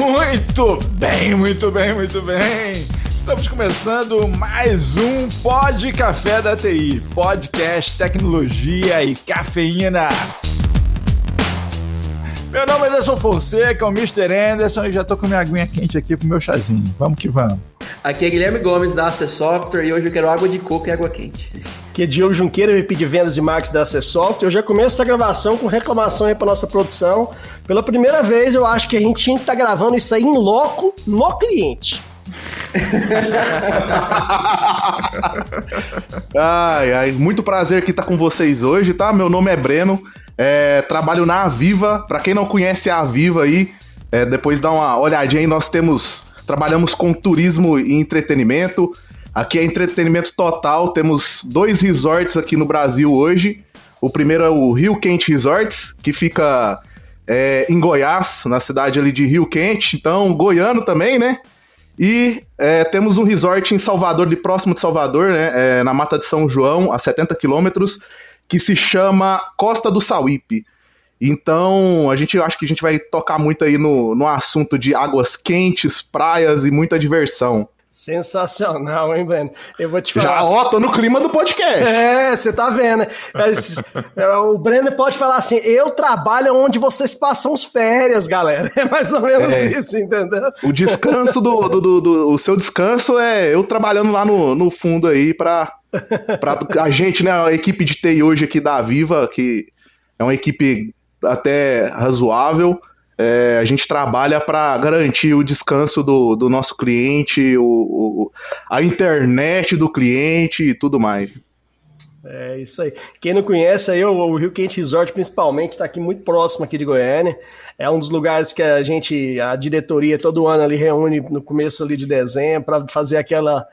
Muito bem, muito bem, muito bem. Estamos começando mais um Pod Café da TI, podcast, tecnologia e cafeína. Meu nome é Anderson Fonseca, o Mr. Anderson, e já tô com minha aguinha quente aqui pro meu chazinho. Vamos que vamos. Aqui é Guilherme Gomes da AC Software e hoje eu quero água de coco e água quente. Aqui é Diogo Junqueira, VP de Vendas e Marketing da AC Software. Eu já começo essa gravação com reclamação aí pra nossa produção. Pela primeira vez, eu acho que a gente tinha que estar tá gravando isso aí em loco no cliente. ai, ai, muito prazer que estar tá com vocês hoje, tá? Meu nome é Breno, é, trabalho na Aviva. Para quem não conhece a Aviva aí, é, depois dá uma olhadinha aí, nós temos trabalhamos com turismo e entretenimento. Aqui é entretenimento total, temos dois resorts aqui no Brasil hoje. O primeiro é o Rio Quente Resorts, que fica é, em Goiás, na cidade ali de Rio Quente, então goiano também, né? E é, temos um resort em Salvador, de próximo de Salvador, né? É, na Mata de São João, a 70 quilômetros, que se chama Costa do Sauípe. Então, a gente acho que a gente vai tocar muito aí no, no assunto de águas quentes, praias e muita diversão. Sensacional, hein, Breno? Eu vou te falar. Já, ó, tô no clima do podcast. É, você tá vendo. É, o Breno pode falar assim: eu trabalho onde vocês passam as férias, galera. É mais ou menos é. isso, entendeu? O descanso do, do, do, do, O seu descanso é eu trabalhando lá no, no fundo aí pra, pra a gente, né? A equipe de TI hoje aqui da Viva, que é uma equipe até razoável é, a gente trabalha para garantir o descanso do, do nosso cliente, o, o, a internet do cliente e tudo mais. É isso aí. Quem não conhece aí, o, o Rio Quente Resort, principalmente, está aqui muito próximo aqui de Goiânia. É um dos lugares que a gente, a diretoria, todo ano ali reúne no começo ali de dezembro para fazer aquela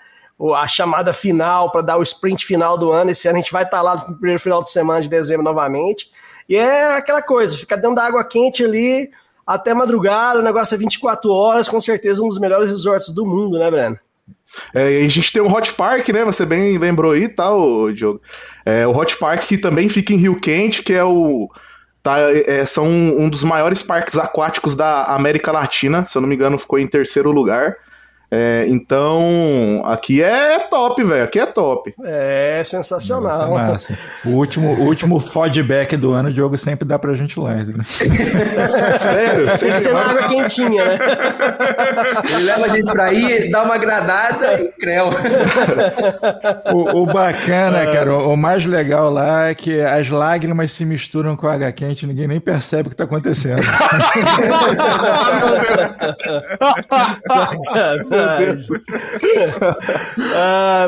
a chamada final, para dar o sprint final do ano. Esse ano a gente vai estar tá lá no primeiro final de semana de dezembro novamente. E é aquela coisa, ficar dentro da água quente ali, até madrugada, o negócio é 24 horas, com certeza um dos melhores resorts do mundo, né, Breno? É, a gente tem o Hot Park, né? Você bem lembrou aí, tá, o Diogo? É, o Hot Park que também fica em Rio Quente, que é o. Tá, é, são um dos maiores parques aquáticos da América Latina, se eu não me engano, ficou em terceiro lugar. É, então, aqui é top, velho. Aqui é top. É sensacional. Nossa, massa. O último, o último feedback do ano, o Diogo sempre dá pra gente lá. Né? Sério? Tem que ser na água quentinha, né? Ele leva a gente pra aí, dá uma agradada e creu. O, o bacana, cara, o, o, mais legal lá é que as lágrimas se misturam com a água quente, ninguém nem percebe o que tá acontecendo. uh,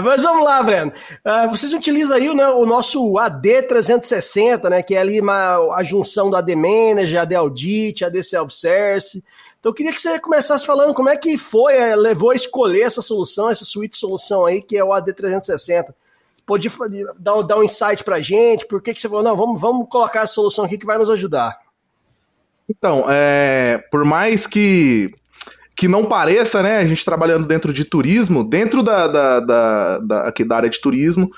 mas vamos lá, Breno. Uh, vocês utilizam aí né, o nosso AD360, né? Que é ali uma, a junção do AD Manager, AD Audit, AD Self-Service. Então eu queria que você começasse falando como é que foi, é, levou a escolher essa solução, essa suite solução aí, que é o AD360. Você pode dar, dar um insight pra gente, por que, que você falou, não, vamos, vamos colocar a solução aqui que vai nos ajudar. Então, é, por mais que que não pareça, né? A gente trabalhando dentro de turismo, dentro da, da, da, da, aqui da área de turismo,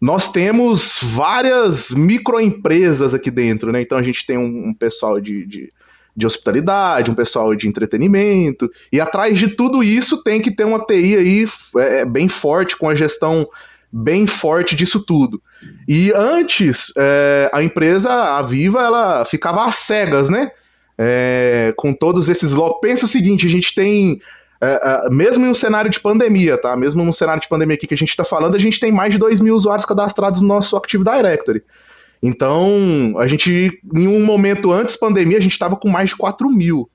nós temos várias microempresas aqui dentro, né? Então a gente tem um, um pessoal de, de, de, hospitalidade, um pessoal de entretenimento, e atrás de tudo isso tem que ter uma TI aí é, bem forte, com a gestão bem forte disso tudo. E antes, é, a empresa, a Viva, ela ficava às cegas, né? É, com todos esses logs. Pensa o seguinte: a gente tem. É, é, mesmo em um cenário de pandemia, tá? Mesmo num cenário de pandemia aqui que a gente está falando, a gente tem mais de 2 mil usuários cadastrados no nosso Active Directory. Então, a gente, em um momento antes pandemia, a gente estava com mais de 4 mil.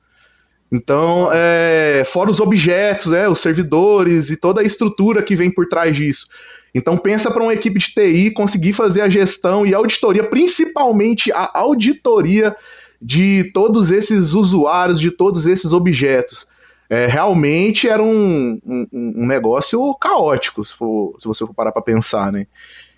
Então, é, fora os objetos, é, os servidores e toda a estrutura que vem por trás disso. Então, pensa para uma equipe de TI conseguir fazer a gestão e a auditoria, principalmente a auditoria de todos esses usuários, de todos esses objetos. É, realmente era um, um, um, negócio caótico, se, for, se você for parar para pensar, né?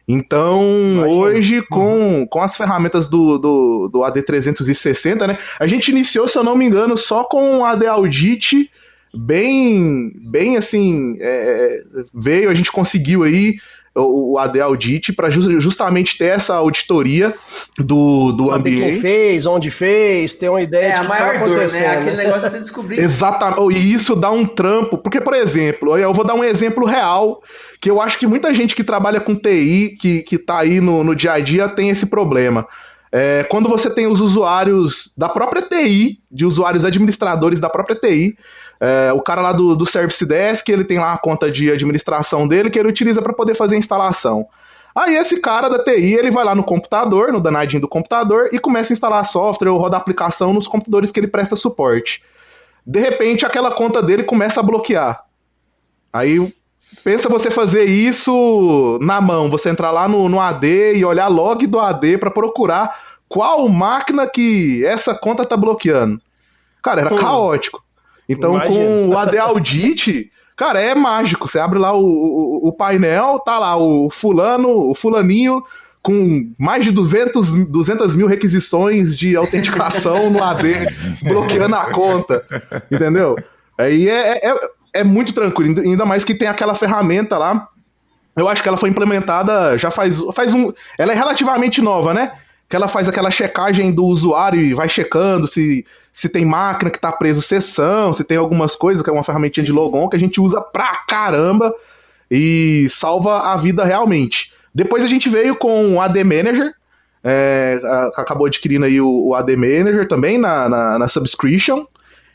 Então, Imagina. hoje, com, uhum. com as ferramentas do, do, do, AD360, né? A gente iniciou, se eu não me engano, só com o AD Audit, bem, bem assim, é, veio, a gente conseguiu aí o, o AD Audit para justamente ter essa auditoria do, do Saber ambiente. quem fez, onde fez, ter uma ideia É de a que tá maior dor, né? acontecendo. Aquele negócio de você descobrir. Exatamente. E isso dá um trampo. Porque, por exemplo, eu vou dar um exemplo real, que eu acho que muita gente que trabalha com TI, que, que tá aí no, no dia a dia, tem esse problema. É, quando você tem os usuários da própria TI, de usuários administradores da própria TI, é, o cara lá do, do Service Desk, ele tem lá a conta de administração dele que ele utiliza para poder fazer a instalação. Aí esse cara da TI, ele vai lá no computador, no danadinho do computador, e começa a instalar software ou rodar aplicação nos computadores que ele presta suporte. De repente, aquela conta dele começa a bloquear. Aí, pensa você fazer isso na mão, você entrar lá no, no AD e olhar log do AD para procurar qual máquina que essa conta tá bloqueando. Cara, era Hum. caótico. Então, Imagino. com o AD Audit, cara, é mágico. Você abre lá o, o, o painel, tá lá o fulano, o fulaninho com mais de 200, 200 mil requisições de autenticação no AD, bloqueando a conta, entendeu? Aí é, é, é muito tranquilo, ainda mais que tem aquela ferramenta lá, eu acho que ela foi implementada já faz, faz um... Ela é relativamente nova, né? Que ela faz aquela checagem do usuário e vai checando se, se tem máquina que tá preso sessão, se tem algumas coisas, que é uma ferramentinha de logon que a gente usa pra caramba e salva a vida realmente. Depois a gente veio com o AD Manager, é, acabou adquirindo aí o, o AD Manager também na, na, na subscription.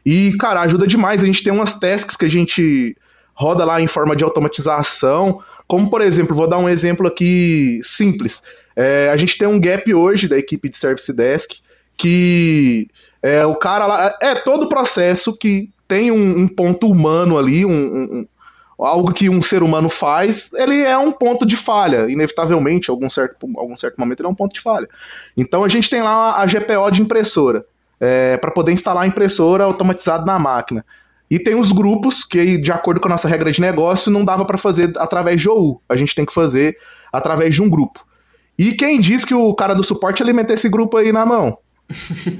E, cara, ajuda demais. A gente tem umas tasks que a gente roda lá em forma de automatização. Como, por exemplo, vou dar um exemplo aqui simples. É, a gente tem um gap hoje da equipe de Service Desk que é, o cara lá. É todo o processo que tem um, um ponto humano ali, um, um- algo que um ser humano faz, ele é um ponto de falha. Inevitavelmente, algum certo, algum certo momento, ele é um ponto de falha. Então a gente tem lá a GPO de impressora, para poder instalar a impressora automatizada na máquina. E tem os grupos, que de acordo com a nossa regra de negócio, não dava para fazer através de OU. A gente tem que fazer através de um grupo. E quem diz que o cara do suporte alimenta esse grupo aí na mão?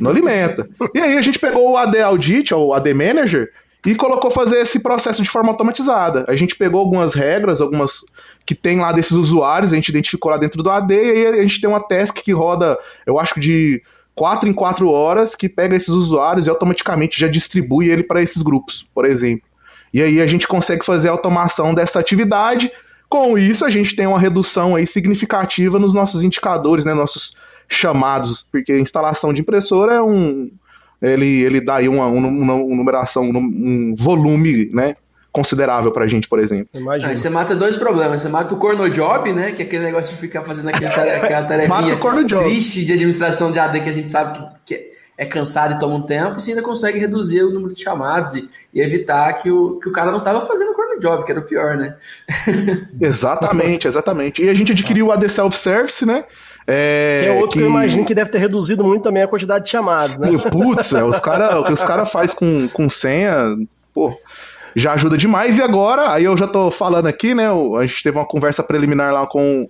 Não alimenta. E aí a gente pegou o AD Audit, ou AD Manager, e colocou fazer esse processo de forma automatizada. A gente pegou algumas regras, algumas que tem lá desses usuários, a gente identificou lá dentro do AD, e aí a gente tem uma task que roda, eu acho que de 4 em 4 horas, que pega esses usuários e automaticamente já distribui ele para esses grupos, por exemplo. E aí a gente consegue fazer a automação dessa atividade. Com isso, a gente tem uma redução aí significativa nos nossos indicadores, né, nossos chamados, porque a instalação de impressora é um. Ele, ele dá aí uma, uma, uma numeração, um, um volume né, considerável pra gente, por exemplo. Imagina. Aí você mata dois problemas. Você mata o corno job, né? Que é aquele negócio de ficar fazendo aquela Mata tarefinha triste de administração de AD que a gente sabe que, que é cansado e toma um tempo. E você ainda consegue reduzir o número de chamados e, e evitar que o, que o cara não tava fazendo o corno job, que era o pior, né? Exatamente, exatamente. E a gente adquiriu o AD Self-Service, né? É, Que é outro que... eu imagino que deve ter reduzido muito também a quantidade de chamadas, né? Putz, é, os cara, o que os caras fazem com, com senha, pô, já ajuda demais. E agora, aí eu já tô falando aqui, né? A gente teve uma conversa preliminar lá com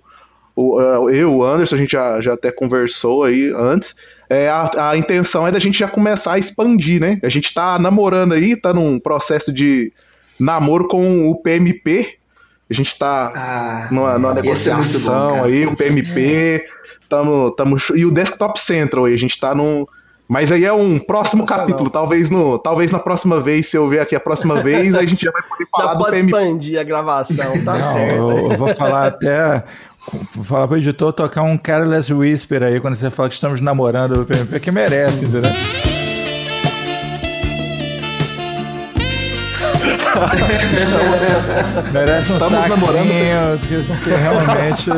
o, eh, eu, o Anderson, a gente já, já até conversou aí antes. É, a, a intenção é da gente já começar a expandir, né? A gente tá namorando aí, tá num processo de namoro com o PMP. A gente tá Ah, numa, numa é negociação muito bom, cara. aí, o PMP, tamo, tamo, e o Desktop Central aí, a gente tá num. Mas aí é um próximo capítulo, talvez no, talvez na próxima vez, se eu ver aqui a próxima vez, a gente já vai poder falar Já do pode PMP. expandir a gravação, tá Não, certo. eu, eu vou falar até. Vou falar pro editor tocar um Careless Whisper aí quando você fala que estamos namorando o PMP, que merece, entendeu? Merece um Estamos saquinho, namorando. que, realmente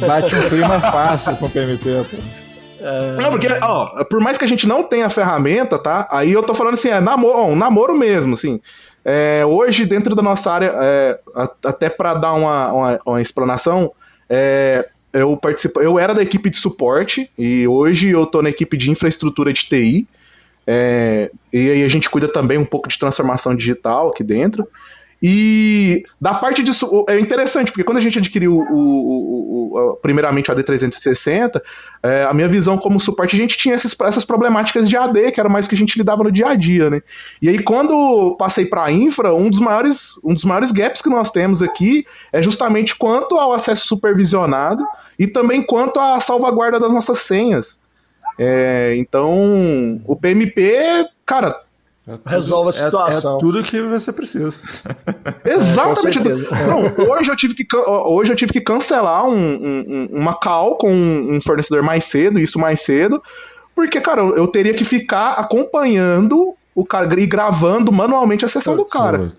bate um clima fácil com o PMP. pô. Não, porque, ó, por mais que a gente não tenha a ferramenta, tá? Aí eu tô falando assim, é namoro, ó, um namoro mesmo, assim. É, hoje, dentro da nossa área, é, até para dar uma, uma, uma explanação, é, eu participo, eu era da equipe de suporte e hoje eu tô na equipe de infraestrutura de TI. É, e aí a gente cuida também um pouco de transformação digital aqui dentro. E da parte disso, é interessante, porque quando a gente adquiriu o, o, o, primeiramente o AD360, é, a minha visão como suporte, a gente tinha esses, essas problemáticas de AD, que era mais que a gente lidava no dia a dia, né? E aí, quando passei para infra, um dos, maiores, um dos maiores gaps que nós temos aqui é justamente quanto ao acesso supervisionado e também quanto à salvaguarda das nossas senhas. É, então, o PMP, cara, é tudo, Resolve a situação. É, é, tudo que você precisa. Exatamente. Não, hoje, eu tive que, hoje eu tive que cancelar um, um, uma call com um fornecedor mais cedo, isso mais cedo, porque, cara, eu teria que ficar acompanhando o cara e gravando manualmente a sessão Putz, do cara.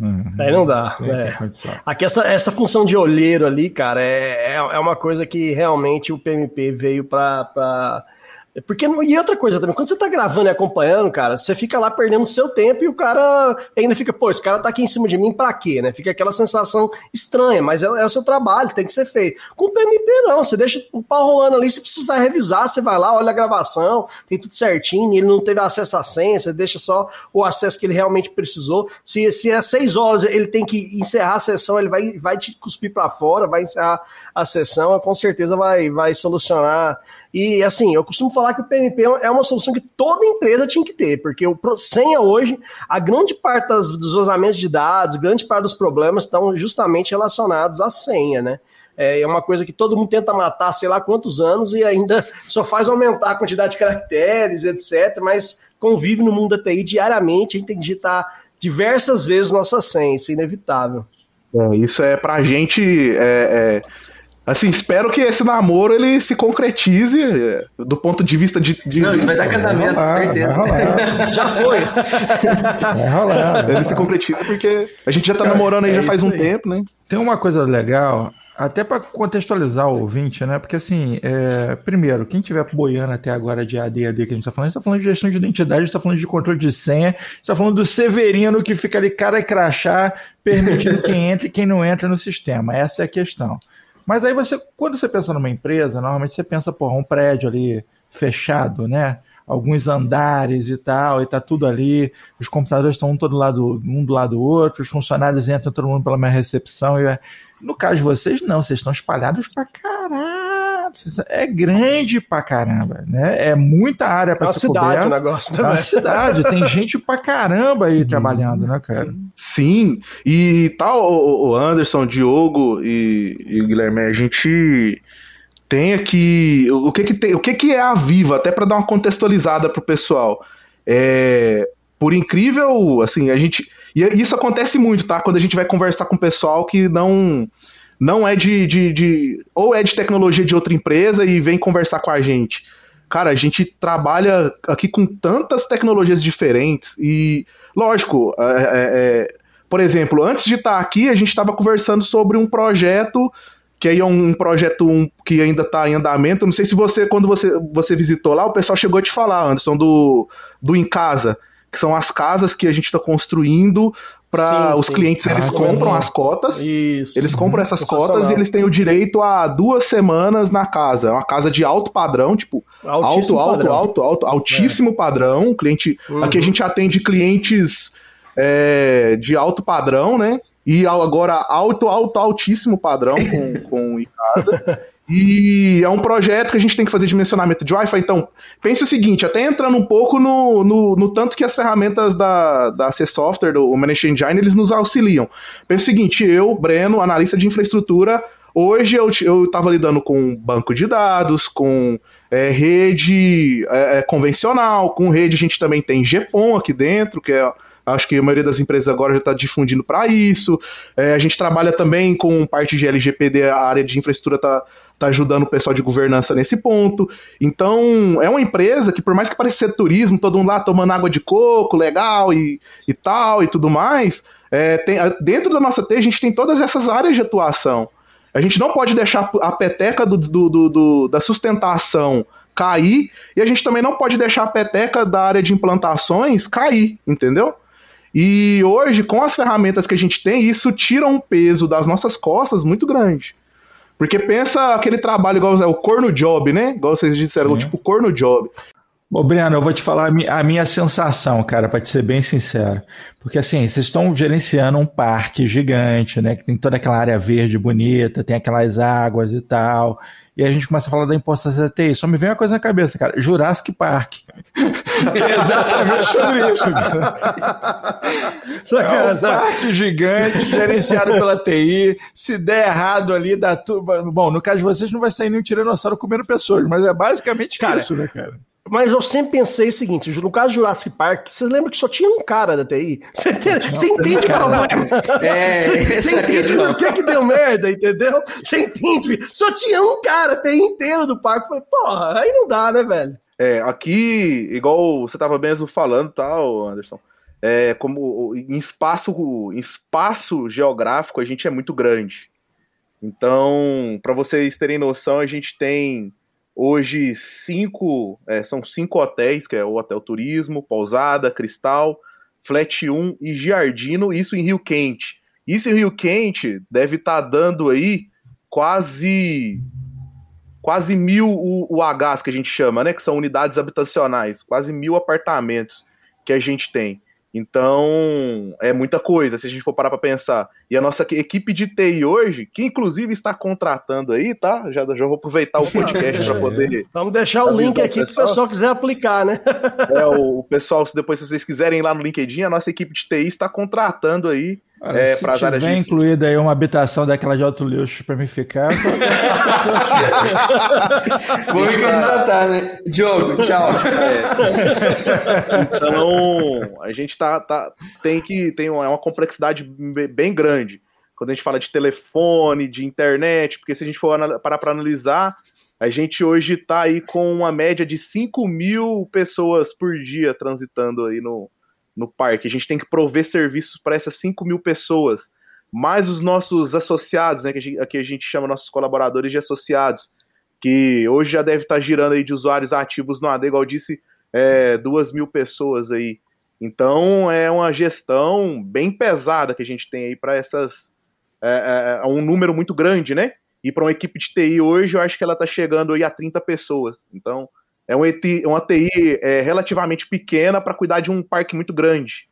Uhum. Aí não dá. É. Aqui essa, essa função de olheiro ali, cara, é, é, é uma coisa que realmente o PMP veio para é porque, e outra coisa também, quando você tá gravando e acompanhando, cara, você fica lá perdendo seu tempo e o cara ainda fica, pô, esse cara tá aqui em cima de mim pra quê, né? Fica aquela sensação estranha, mas é, é o seu trabalho, tem que ser feito. Com o PMP, não, você deixa o pau rolando ali, se precisar revisar, você vai lá, olha a gravação, tem tudo certinho, ele não teve acesso à senha, você deixa só o acesso que ele realmente precisou. Se, se é seis horas ele tem que encerrar a sessão, ele vai, vai te cuspir para fora, vai encerrar a sessão, com certeza vai, vai solucionar e assim, eu costumo falar que o PMP é uma solução que toda empresa tinha que ter, porque o senha hoje, a grande parte das, dos vazamentos de dados, grande parte dos problemas estão justamente relacionados à senha, né? É, é uma coisa que todo mundo tenta matar, sei lá quantos anos, e ainda só faz aumentar a quantidade de caracteres, etc. Mas convive no mundo da TI diariamente, a gente tem que digitar diversas vezes nossa senha, isso é inevitável. É, isso é pra gente. É, é Assim, espero que esse namoro ele se concretize eh, do ponto de vista de. de... Não, isso vai dar casamento, vai rolar, certeza. Vai já foi. Vai rolar. Ele se concretiza porque a gente já tá namorando aí é já faz um aí. tempo, né? Tem uma coisa legal, até para contextualizar o ouvinte, né? Porque assim, é... primeiro, quem tiver boiando até agora de AD AD que a gente tá falando, a gente tá falando de gestão de identidade, a gente tá falando de controle de senha, a gente tá falando do Severino que fica ali cara e crachá, permitindo quem entra e quem não entra no sistema. Essa é a questão. Mas aí você, quando você pensa numa empresa, normalmente você pensa, porra, um prédio ali fechado, né? Alguns andares e tal, e tá tudo ali, os computadores estão um, todo lado, um do lado do outro, os funcionários entram todo mundo pela minha recepção. E... No caso de vocês, não, vocês estão espalhados pra caralho é grande pra caramba, né? É muita área para é ser cidade o negócio, né? É uma cidade, tem gente pra caramba aí trabalhando, né, cara? Sim, e tal, o Anderson, Diogo e, e Guilherme, a gente tem aqui o que que tem, o que que é a Viva, até para dar uma contextualizada pro pessoal. É, por incrível, assim, a gente e isso acontece muito, tá? Quando a gente vai conversar com o pessoal que não não é de, de, de, ou é de tecnologia de outra empresa e vem conversar com a gente. Cara, a gente trabalha aqui com tantas tecnologias diferentes e, lógico, é, é, é por exemplo, antes de estar aqui, a gente estava conversando sobre um projeto que aí é um projeto que ainda está em andamento. Não sei se você, quando você, você visitou lá, o pessoal chegou a te falar, Anderson, do, do Em Casa, que são as casas que a gente está construindo para os sim. clientes, eles ah, compram sim. as cotas, Isso. eles compram essas cotas e eles têm o direito a duas semanas na casa. É uma casa de alto padrão, tipo, altíssimo alto, padrão. alto, alto, alto, altíssimo é. padrão. Cliente, uhum. aqui a gente atende clientes é, de alto padrão, né? E agora alto, alto, altíssimo padrão com, com em casa. E é um projeto que a gente tem que fazer dimensionamento de Wi-Fi. Então, pense o seguinte, até entrando um pouco no, no, no tanto que as ferramentas da, da C Software, do Managed Engine, eles nos auxiliam. Pense o seguinte, eu, Breno, analista de infraestrutura, hoje eu estava lidando com banco de dados, com é, rede é, é, convencional, com rede a gente também tem GPON aqui dentro, que é Acho que a maioria das empresas agora já está difundindo para isso. É, a gente trabalha também com parte de LGPD, a área de infraestrutura está tá ajudando o pessoal de governança nesse ponto. Então, é uma empresa que, por mais que pareça ser turismo, todo mundo lá tomando água de coco, legal e, e tal e tudo mais, é, tem, dentro da nossa T a gente tem todas essas áreas de atuação. A gente não pode deixar a peteca do, do, do, do, da sustentação cair e a gente também não pode deixar a peteca da área de implantações cair, entendeu? E hoje, com as ferramentas que a gente tem, isso tira um peso das nossas costas muito grande. Porque pensa aquele trabalho igual o corno job, né? Igual vocês disseram, Sim. tipo corno job. Ô, Breno, eu vou te falar a minha sensação, cara, para te ser bem sincero. Porque assim, vocês estão gerenciando um parque gigante, né? Que tem toda aquela área verde bonita, tem aquelas águas e tal. E a gente começa a falar da importância da TI. Só me vem uma coisa na cabeça, cara. Jurassic Park. é exatamente sobre isso. é um parque gigante, gerenciado pela TI. Se der errado ali, dá tudo. Bom, no caso de vocês, não vai sair nenhum tiranossauro comendo pessoas, mas é basicamente cara, isso, né, cara? Mas eu sempre pensei o seguinte: no caso do Jurassic Park, você lembra que só tinha um cara da TI? Você entende, você entende o problema? É, você, você entende por que, que deu merda, entendeu? Você entende? Só tinha um cara, a TI inteiro do parque. Porra, aí não dá, né, velho? É, aqui, igual você tava mesmo falando, tal, Anderson. É, como em espaço, em espaço geográfico a gente é muito grande. Então, para vocês terem noção, a gente tem Hoje, cinco, é, são cinco hotéis, que é o Hotel Turismo, Pousada, Cristal, Flat 1 e Giardino, isso em Rio Quente. Isso em Rio Quente deve estar tá dando aí quase quase mil UHs que a gente chama, né? Que são unidades habitacionais, quase mil apartamentos que a gente tem. Então, é muita coisa, se a gente for parar para pensar. E a nossa equipe de TI hoje, que inclusive está contratando aí, tá? Já, já vou aproveitar o podcast para poder. Vamos deixar o link aqui para o pessoal quiser aplicar, né? é, o, o pessoal, depois, se vocês quiserem ir lá no LinkedIn, a nossa equipe de TI está contratando aí Olha, é, se tiver de... incluída aí uma habitação daquela de alto luxo para me ficar. Vou me candidatar, né? Diogo, tchau. É. Então, a gente tá, tá, tem que tem uma, é uma complexidade bem grande quando a gente fala de telefone, de internet, porque se a gente for parar para analisar, a gente hoje está aí com uma média de 5 mil pessoas por dia transitando aí no, no parque. A gente tem que prover serviços para essas 5 mil pessoas, mais os nossos associados, né, que a gente, aqui a gente chama nossos colaboradores de associados, que hoje já deve estar tá girando aí de usuários ativos no AD, igual disse, é, duas mil pessoas aí. Então é uma gestão bem pesada que a gente tem aí para essas. É, é, é, um número muito grande, né? E para uma equipe de TI hoje, eu acho que ela está chegando aí a 30 pessoas. Então, é uma TI, uma TI é, relativamente pequena para cuidar de um parque muito grande.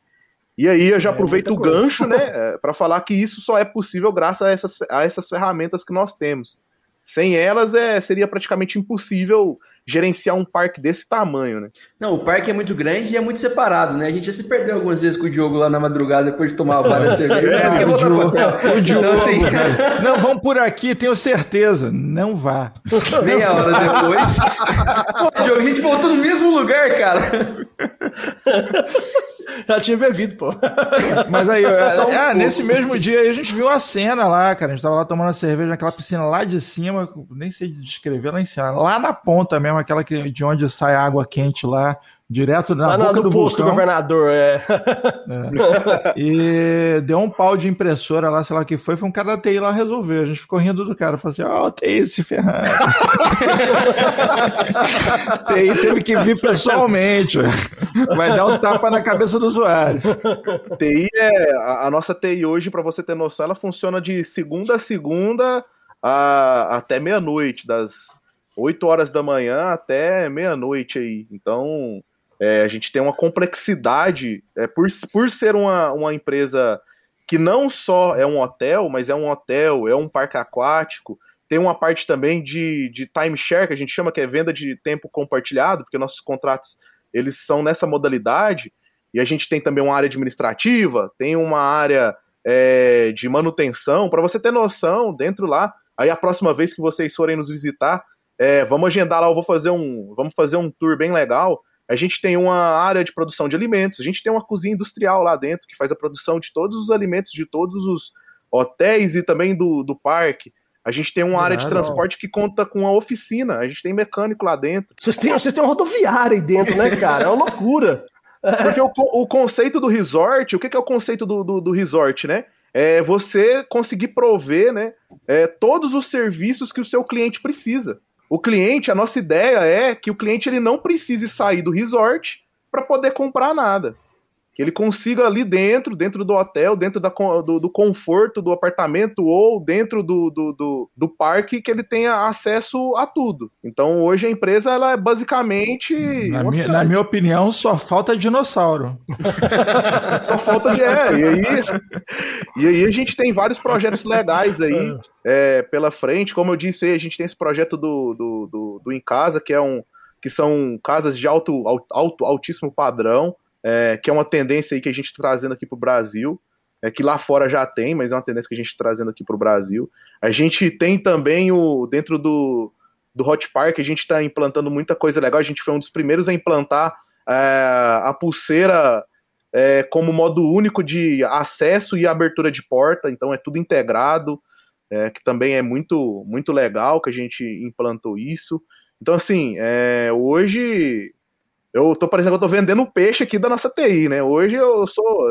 E aí eu já é, aproveito o gancho, né, é, para falar que isso só é possível graças a essas, a essas ferramentas que nós temos. Sem elas, é, seria praticamente impossível gerenciar um parque desse tamanho, né? Não, o parque é muito grande e é muito separado, né? A gente já se perdeu algumas vezes com o Diogo lá na madrugada depois de tomar várias cervejas. É, o Diogo, o Diogo, então, assim... Não, vamos por aqui, tenho certeza. Não vá. Meia hora depois. Pô, Diogo, a gente voltou no mesmo lugar, cara. Já tinha bebido, pô. Mas aí, um é, nesse mesmo dia aí a gente viu a cena lá, cara. A gente tava lá tomando cerveja naquela piscina lá de cima, nem sei descrever lá em cima, lá na ponta mesmo, aquela que, de onde sai água quente lá direto na Lá boca do, do posto vulcão. governador, é. é. E deu um pau de impressora lá, sei lá o que foi, foi um cara da TI lá resolver. A gente ficou rindo do cara, falou assim: ó, oh, TI se ferrando. TI teve que vir pessoalmente. Vai dar um tapa na cabeça do usuário. TI é. A, a nossa TI hoje, para você ter noção, ela funciona de segunda a segunda a, até meia-noite, das 8 horas da manhã até meia-noite aí. Então, é, a gente tem uma complexidade, é, por, por ser uma, uma empresa que não só é um hotel, mas é um hotel, é um parque aquático, tem uma parte também de, de timeshare, que a gente chama que é venda de tempo compartilhado, porque nossos contratos eles são nessa modalidade, e a gente tem também uma área administrativa, tem uma área é, de manutenção, para você ter noção, dentro lá, aí a próxima vez que vocês forem nos visitar, é, vamos agendar lá, eu vou fazer um, vamos fazer um tour bem legal, a gente tem uma área de produção de alimentos, a gente tem uma cozinha industrial lá dentro que faz a produção de todos os alimentos de todos os hotéis e também do, do parque. A gente tem uma área de transporte que conta com uma oficina, a gente tem mecânico lá dentro. Vocês têm, vocês têm uma rodoviária aí dentro, né, cara? É uma loucura. Porque o, o conceito do resort, o que, que é o conceito do, do, do, resort, né? É você conseguir prover né, é, todos os serviços que o seu cliente precisa. O cliente, a nossa ideia é que o cliente ele não precise sair do resort para poder comprar nada. Que ele consiga ali dentro, dentro do hotel, dentro da, do, do conforto do apartamento ou dentro do, do, do, parque, que ele tenha acesso a tudo. Então hoje a empresa ela é basicamente. Na, minha, na minha, opinião, só falta dinossauro. só falta de. É, e aí, e aí a gente tem vários projetos legais aí é, pela frente. Como eu disse, a gente tem esse projeto do, do, do, do Em Casa, que é um. Que são casas de alto, alto, altíssimo padrão é, que é uma tendência aí que a gente está trazendo aqui para o Brasil, é, que lá fora já tem, mas é uma tendência que a gente está trazendo aqui para o Brasil. A gente tem também o dentro do, do Hot Park, a gente está implantando muita coisa legal. A gente foi um dos primeiros a implantar é, a pulseira é, como modo único de acesso e abertura de porta, então é tudo integrado, é, que também é muito, muito legal que a gente implantou isso. Então, assim, é, hoje eu tô parecendo que eu tô vendendo peixe aqui da nossa TI, né? Hoje eu sou.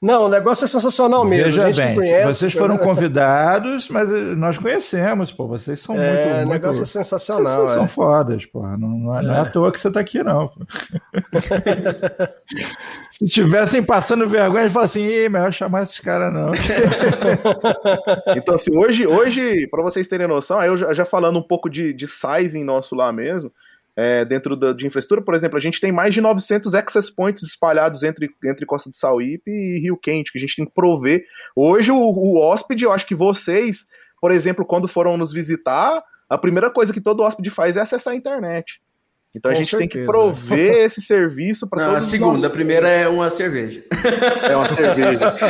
Não, o negócio é sensacional mesmo. Veja bem, conhece, vocês foram né? convidados, mas nós conhecemos, pô. Vocês são é, muito. O negócio muito... é sensacional. Vocês é. são fodas, pô. Não, não, é, não é à toa que você tá aqui, não. Se tivessem passando vergonha, eles falam assim, Ih, melhor chamar esses caras, não. então, assim, hoje, hoje para vocês terem noção, aí eu já, já falando um pouco de, de sizing nosso lá mesmo é, dentro da, de infraestrutura, por exemplo, a gente tem mais de 900 access points espalhados entre, entre Costa do Sauípe e Rio Quente, que a gente tem que prover. Hoje, o, o hóspede, eu acho que vocês, por exemplo, quando foram nos visitar, a primeira coisa que todo hóspede faz é acessar a internet. Então Com a gente certeza. tem que prover esse serviço para todos. A segunda, a primeira é uma cerveja. É uma cerveja.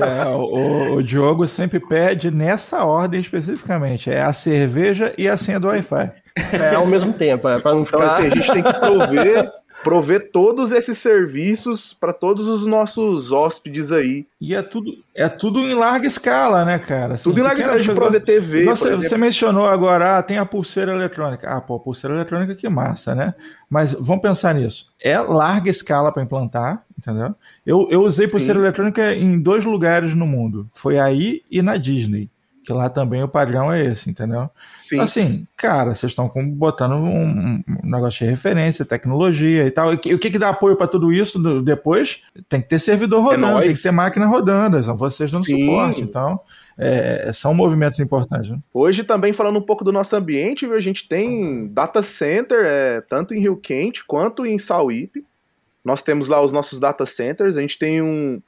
É, o, o, Diogo sempre pede nessa ordem especificamente: é a cerveja e a senha do Wi-Fi. É ao mesmo tempo, é para não ficar. Então, assim, a gente tem que prover prover todos esses serviços para todos os nossos hóspedes aí. E é tudo, é tudo em larga escala, né, cara? Assim, tudo em larga escala, de prover TV. Você, você, mencionou agora, ah, tem a pulseira eletrônica. Ah, pô, pulseira eletrônica que massa, né? Mas vamos pensar nisso. É larga escala para implantar, entendeu? Eu, eu usei pulseira Sim. eletrônica em dois lugares no mundo. Foi aí e na Disney que lá também o padrão é esse, entendeu? Sim. Então, assim, cara, vocês estão botando um, um, negócio de referência, tecnologia e tal. E o que, que dá apoio para tudo isso depois? Tem que ter servidor é rodando, é tem que ter máquina rodando, são vocês dando Sim. suporte. Então, é, são movimentos importantes. Né? Hoje, também falando um pouco do nosso ambiente, a gente tem data center, é, tanto em Rio Quente quanto em Sauípe. Nós temos lá os nossos data centers, a gente tem um,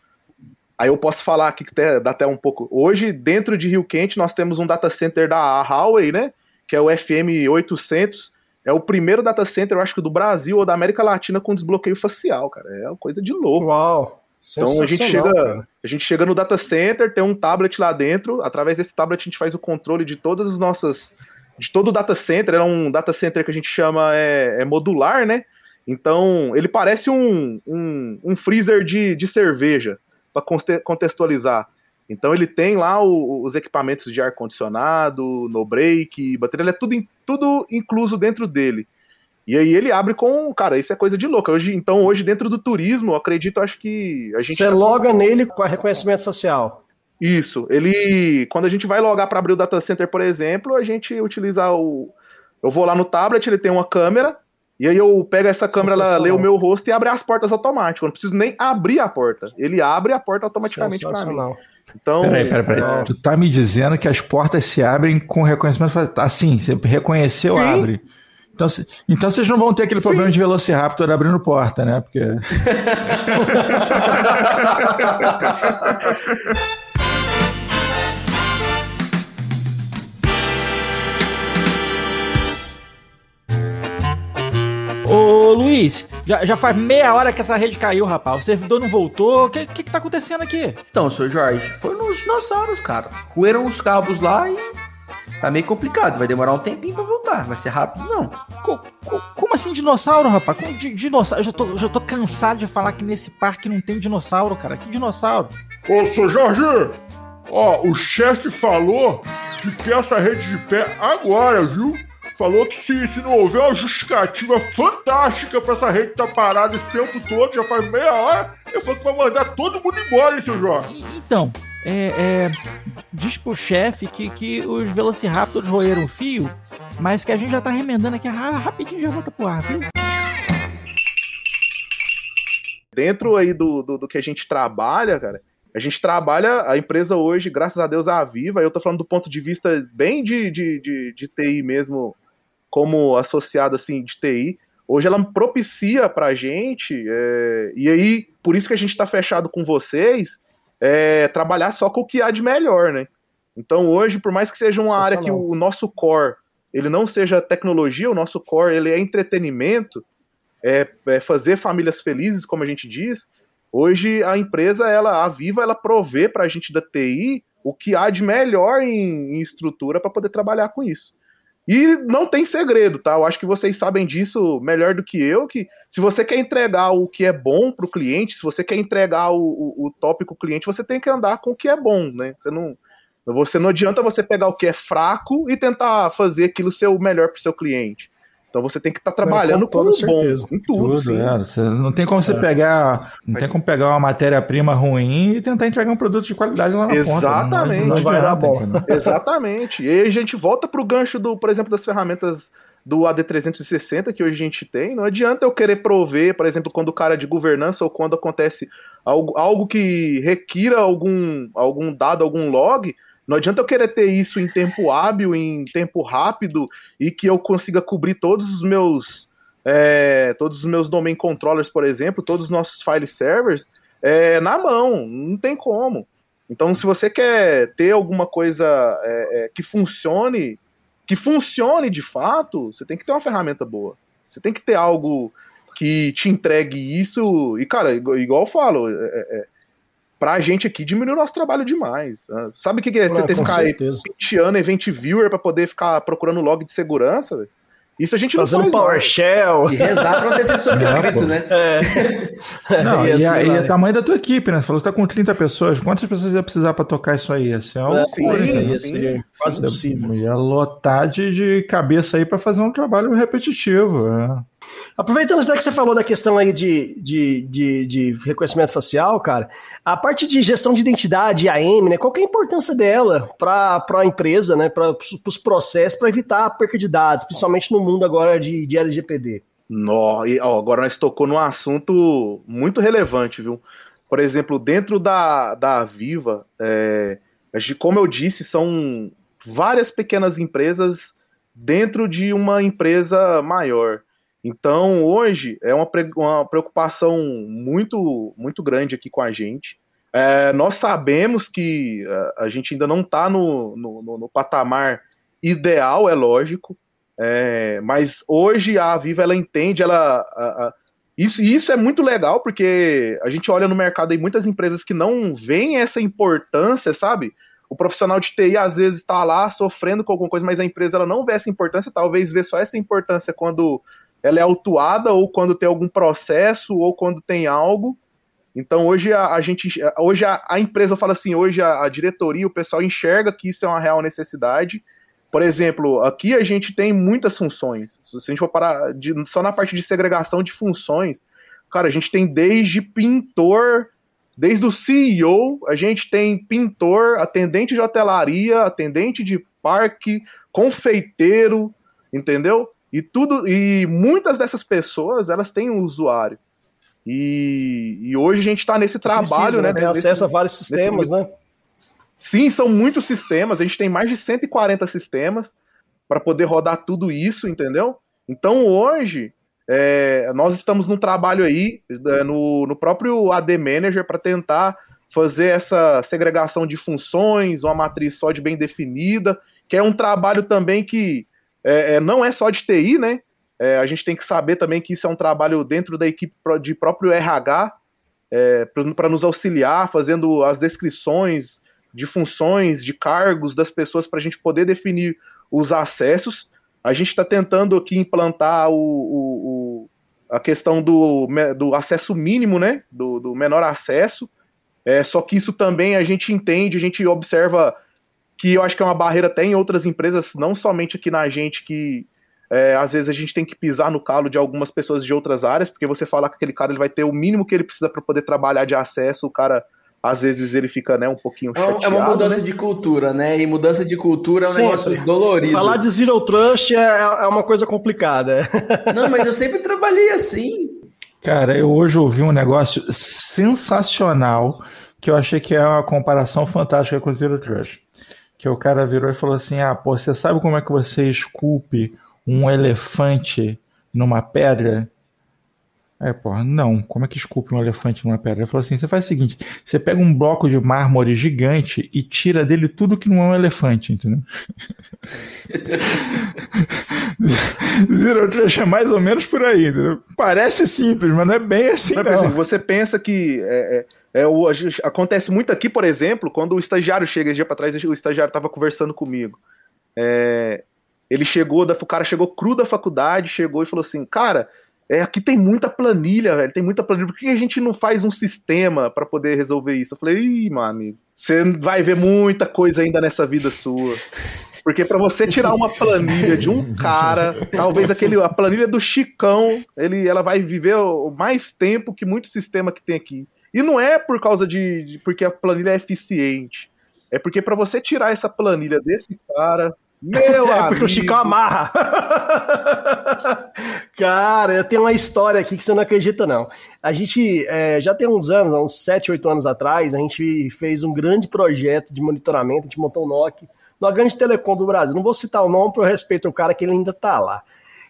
Aí eu posso falar aqui que dá até um pouco. Hoje, dentro de Rio Quente, nós temos um data center da Huawei, né? Que é o FM 800. É o primeiro data center, eu acho que do Brasil ou da América Latina com desbloqueio facial, cara. É uma coisa de louco. Uau! Então a gente, chega, a gente chega no data center, tem um tablet lá dentro. Através desse tablet a gente faz o controle de todas as nossas. De todo o data center. É um data center que a gente chama é, é modular, né? Então ele parece um, um, um freezer de, de cerveja para contextualizar. Então ele tem lá o, os equipamentos de ar condicionado, no break, bateria, é tudo, tudo incluso dentro dele. E aí ele abre com, cara, isso é coisa de louco. Hoje, então hoje dentro do turismo, eu acredito, acho que a gente Você tá... loga nele com reconhecimento facial. Isso. Ele quando a gente vai logar para abrir o data center, por exemplo, a gente utiliza o eu vou lá no tablet, ele tem uma câmera e aí eu pego essa câmera, ela lê o meu rosto e abre as portas automáticas. Eu não preciso nem abrir a porta. Ele abre a porta automaticamente para mim. Então, peraí, peraí, peraí. Tu tá me dizendo que as portas se abrem com reconhecimento assim, você reconheceu, Sim. abre. Então, então vocês não vão ter aquele problema Sim. de Velociraptor abrindo porta, né? Porque. Ô Luiz, já, já faz meia hora que essa rede caiu, rapaz. O servidor não voltou. O que, que, que tá acontecendo aqui? Então, senhor Jorge, foi nos dinossauros, cara. Roeram os cabos lá e Tá meio complicado, vai demorar um tempinho pra voltar. Vai ser rápido, não. Co co como assim dinossauro, rapaz? Como di dinossauro? Eu já tô, já tô cansado de falar que nesse parque não tem dinossauro, cara. Que dinossauro? Ô, seu Jorge! Ó, o chefe falou que quer essa rede de pé agora, viu? Falou que se, se não houver uma justificativa fantástica pra essa rede estar tá parada esse tempo todo, já faz meia hora, ele falou que vai mandar todo mundo embora, hein, seu Jorge? Então, é, é, diz pro chefe que, que os Velociraptors roeram o fio, mas que a gente já tá remendando aqui rapidinho já volta pro ar, viu? dentro aí do, do, do, que a gente trabalha, cara, a gente trabalha, a empresa hoje, graças a Deus, a Viva, eu tô falando do ponto de vista bem de, de, de, de TI mesmo, como associado assim de TI, hoje ela propicia pra gente, é, e aí, por isso que a gente tá fechado com vocês, é, trabalhar só com o que há de melhor, né? Então hoje, por mais que seja uma área que o nosso core ele não seja tecnologia, o nosso core ele é entretenimento, é, é, fazer famílias felizes, como a gente diz. Hoje a empresa, ela, a Viva, ela provê para a gente da TI o que há de melhor em, em estrutura para poder trabalhar com isso. E não tem segredo, tá? Eu acho que vocês sabem disso melhor do que eu, que se você quer entregar o que é bom para o cliente, se você quer entregar o, o, o tópico cliente, você tem que andar com o que é bom, né? Você não, você não adianta você pegar o que é fraco e tentar fazer aquilo ser o melhor para o seu cliente. Então você tem que estar tá trabalhando com, com o bom, em tudo. tudo é. Você não tem como você é. pegar, não tem como pegar uma matéria-prima ruim e tentar entregar um produto de qualidade lá na Exatamente. Ponta. Não, não vai dar bom. Exatamente. E aí a gente volta para o gancho do, por exemplo, das ferramentas do AD360 que hoje a gente tem. Não adianta eu querer prover, por exemplo, quando o cara é de governança ou quando acontece algo, algo que requira algum, algum dado, algum log não adianta eu querer ter isso em tempo hábil, em tempo rápido, e que eu consiga cobrir todos os meus. É, todos os meus domain controllers, por exemplo, todos os nossos file servers, é, na mão, não tem como. Então, se você quer ter alguma coisa é, é que funcione, que funcione de fato, você tem que ter uma ferramenta boa. Você tem que ter algo que te entregue isso. E, cara, igual eu falo, é, é pra gente aqui diminuiu o nosso trabalho demais. Né? Sabe o que, que é você ter que ficar penteando Event Viewer pra poder ficar procurando log de segurança, véio? Isso a gente Fazendo não faz, PowerShell. E rezar pra não ter sido sobrescrito, né? É. Não, e, a, e o tamanho da tua equipe, né? Você falou que tá com 30 pessoas. Quantas pessoas ia precisar pra tocar isso aí? Ser uma loucura. Ia ser quase possível. Ia lotar de, de cabeça aí pra fazer um trabalho repetitivo. É. Aproveitando até que você falou da questão aí de, de, de, de, reconhecimento facial, cara, a parte de gestão de identidade, AM, né? Qual é a importância dela para a empresa, né? Para os processos, para evitar a perca de dados, principalmente no mundo agora de, de LGPD? Agora nós tocou num assunto muito relevante, viu? Por exemplo, dentro da, da Viva, é, como eu disse, são várias pequenas empresas dentro de uma empresa maior. Então, hoje é uma, uma preocupação muito, muito grande aqui com a gente. É, nós sabemos que a, é, a gente ainda não está no, no, no, patamar ideal, é lógico, é, mas hoje a Viva ela entende, ela, a, a, isso, isso é muito legal porque a gente olha no mercado aí muitas empresas que não veem essa importância, sabe? O profissional de TI às vezes está lá sofrendo com alguma coisa, mas a empresa ela não vê essa importância, talvez vê só essa importância quando ela é autuada ou quando tem algum processo ou quando tem algo. Então hoje a, a gente, hoje a, a, empresa fala assim, hoje a, a, diretoria, o pessoal enxerga que isso é uma real necessidade. Por exemplo, aqui a gente tem muitas funções. Se a gente for parar de, só na parte de segregação de funções, cara, a gente tem desde pintor, desde o CEO, a gente tem pintor, atendente de hotelaria, atendente de parque, confeiteiro, entendeu? E tudo e muitas dessas pessoas, elas têm um usuário. E, e hoje a gente está nesse trabalho, Precisa, né? Tem acesso a vários sistemas, nesse... né? Sim, são muitos sistemas. A gente tem mais de 140 sistemas para poder rodar tudo isso, entendeu? Então hoje é, nós estamos num trabalho aí é, no, no próprio AD Manager para tentar fazer essa segregação de funções, uma matriz só de bem definida, que é um trabalho também que é, é, não é só de TI, né? É, a gente tem que saber também que isso é um trabalho dentro da equipe de próprio RH, é, para nos auxiliar, fazendo as descrições de funções, de cargos das pessoas, para a gente poder definir os acessos. A gente está tentando aqui implantar o, o, o, a questão do, do acesso mínimo, né? Do, do menor acesso. É, só que isso também a gente entende, a gente observa que eu acho que é uma barreira até em outras empresas, não somente aqui na gente, que é, às vezes a gente tem que pisar no calo de algumas pessoas de outras áreas, porque você falar que aquele cara ele vai ter o mínimo que ele precisa para poder trabalhar de acesso, o cara às vezes ele fica né, um pouquinho chateado, É uma mudança né? de cultura, né? E mudança de cultura é um sempre. negócio dolorido. Falar de Zero Trust é, é uma coisa complicada. Não, mas eu sempre trabalhei assim. Cara, eu hoje ouvi um negócio sensacional que eu achei que é uma comparação fantástica com o Zero Trust. Que o cara virou e falou assim: Ah, pô, você sabe como é que você esculpe um elefante numa pedra? É, porra, não. Como é que esculpe um elefante numa pedra? Ele falou assim: você faz o seguinte: você pega um bloco de mármore gigante e tira dele tudo que não é um elefante, entendeu? Zero Trash é mais ou menos por aí, entendeu? Parece simples, mas não é bem assim. Mas, não. Você pensa que. É, é, é, o, acontece muito aqui, por exemplo, quando o estagiário chega, esse dia pra trás, o estagiário estava conversando comigo. É, ele chegou, o cara chegou cru da faculdade, chegou e falou assim: Cara, é, aqui tem muita planilha, velho. Tem muita planilha. Por que a gente não faz um sistema para poder resolver isso? Eu falei, ih, meu você vai ver muita coisa ainda nessa vida sua. Porque para você tirar uma planilha de um cara, talvez aquele a planilha do Chicão, ele, ela vai viver mais tempo que muito sistema que tem aqui. E não é por causa de, de porque a planilha é eficiente. É porque para você tirar essa planilha desse cara, meu é porque o Chicão amarra. Cara, eu tenho uma história aqui que você não acredita, não. A gente é, já tem uns anos, uns 7, 8 anos atrás, a gente fez um grande projeto de monitoramento, a gente montou um NOC, numa grande telecom do Brasil. Não vou citar o nome por respeito ao cara que ele ainda tá lá.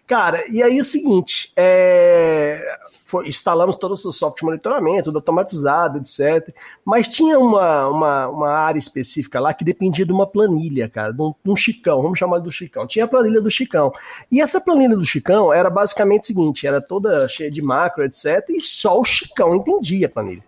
Cara, e aí é o seguinte, é, foi, instalamos todo o software de monitoramento, tudo automatizado, etc. Mas tinha uma, uma, uma, área específica lá que dependia de uma planilha, cara, de um, de um Chicão, vamos chamar do Chicão. Tinha a planilha do Chicão. E essa planilha do Chicão era basicamente o seguinte, era toda cheia de macro, etc. E só o Chicão entendia a planilha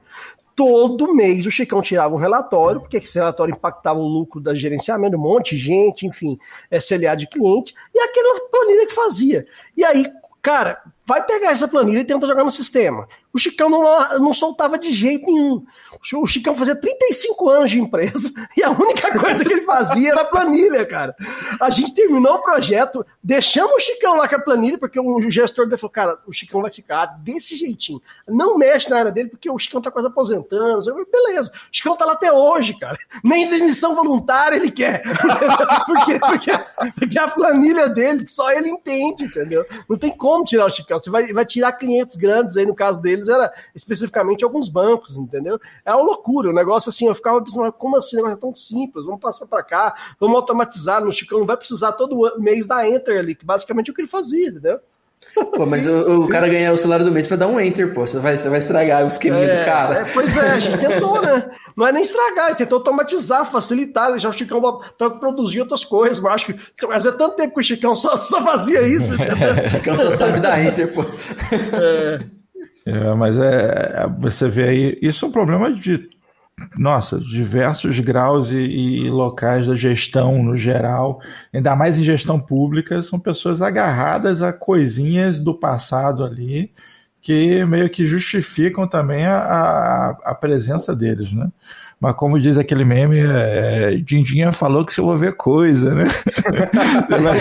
todo mês o Chicão tirava um relatório, porque esse relatório impactava o lucro da gerenciamento, um monte de gente, enfim, SLA de cliente, e aquela planilha que fazia. E aí, cara, vai pegar essa planilha e tenta jogar no sistema. O Chicão não, não soltava de jeito nenhum. O Chicão fazia 35 anos de empresa e a única coisa que ele fazia era planilha, cara. A gente terminou o projeto, deixamos o Chicão lá com a planilha, porque o gestor dele falou: cara, o Chicão vai ficar desse jeitinho. Não mexe na área dele, porque o Chicão tá quase aposentando. Eu, Beleza, o Chicão tá lá até hoje, cara. Nem demissão voluntária ele quer. porque, porque, porque a planilha dele, só ele entende, entendeu? Não tem como tirar o Chicão. Você vai, vai tirar clientes grandes aí, no caso deles, era especificamente alguns bancos, entendeu? É uma loucura. O negócio assim, eu ficava pensando, como assim? Negócio é tão simples, vamos passar para cá, vamos automatizar no Chicão, não vai precisar todo mês dar enter ali, que basicamente é o que ele fazia, entendeu? Pô, mas o, o, cara ganhar o salário do mês para dar um enter, pô. Você vai, você vai estragar o esqueminha é, do cara. É, pois é, a gente tentou, né? Não é nem estragar, ele tentou automatizar, facilitar, deixar o Chicão para produzir outras coisas. Mas acho que mas é tanto tempo que o Chicão só, só fazia isso. o Chicão só sabe dar enter, pô. É. é mas é, é, você vê aí, isso é um problema de nossa, diversos graus e, e, locais da gestão no geral, ainda mais em gestão pública, são pessoas agarradas a coisinhas do passado ali que meio que justificam também a, a, a presença deles, né? Mas como diz aquele meme, é, Dindinha falou que você vai ver coisa, né? você, vai,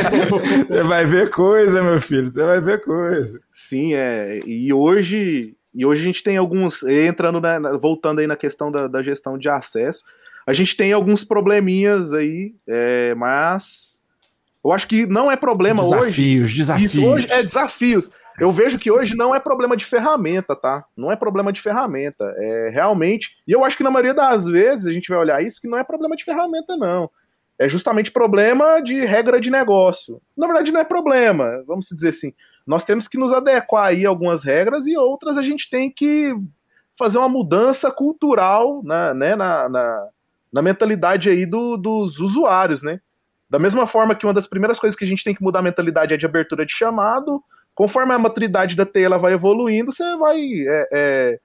você vai ver coisa, meu filho, você vai ver coisa. Sim, é. E hoje e hoje a gente tem alguns, entrando na, voltando aí na questão da, da, gestão de acesso, a gente tem alguns probleminhas aí, é, mas eu acho que não é problema desafios, hoje. Desafios, desafios. É desafios. Eu vejo que hoje não é problema de ferramenta, tá? Não é problema de ferramenta. É realmente. E eu acho que na maioria das vezes a gente vai olhar isso que não é problema de ferramenta, não. É justamente problema de regra de negócio. Na verdade, não é problema, vamos dizer assim nós temos que nos adequar aí a algumas regras e outras a gente tem que fazer uma mudança cultural na, né, na, na, na mentalidade aí do, dos usuários, né? Da mesma forma que uma das primeiras coisas que a gente tem que mudar a mentalidade é de abertura de chamado, conforme a maturidade da TI ela vai evoluindo, você vai é, é,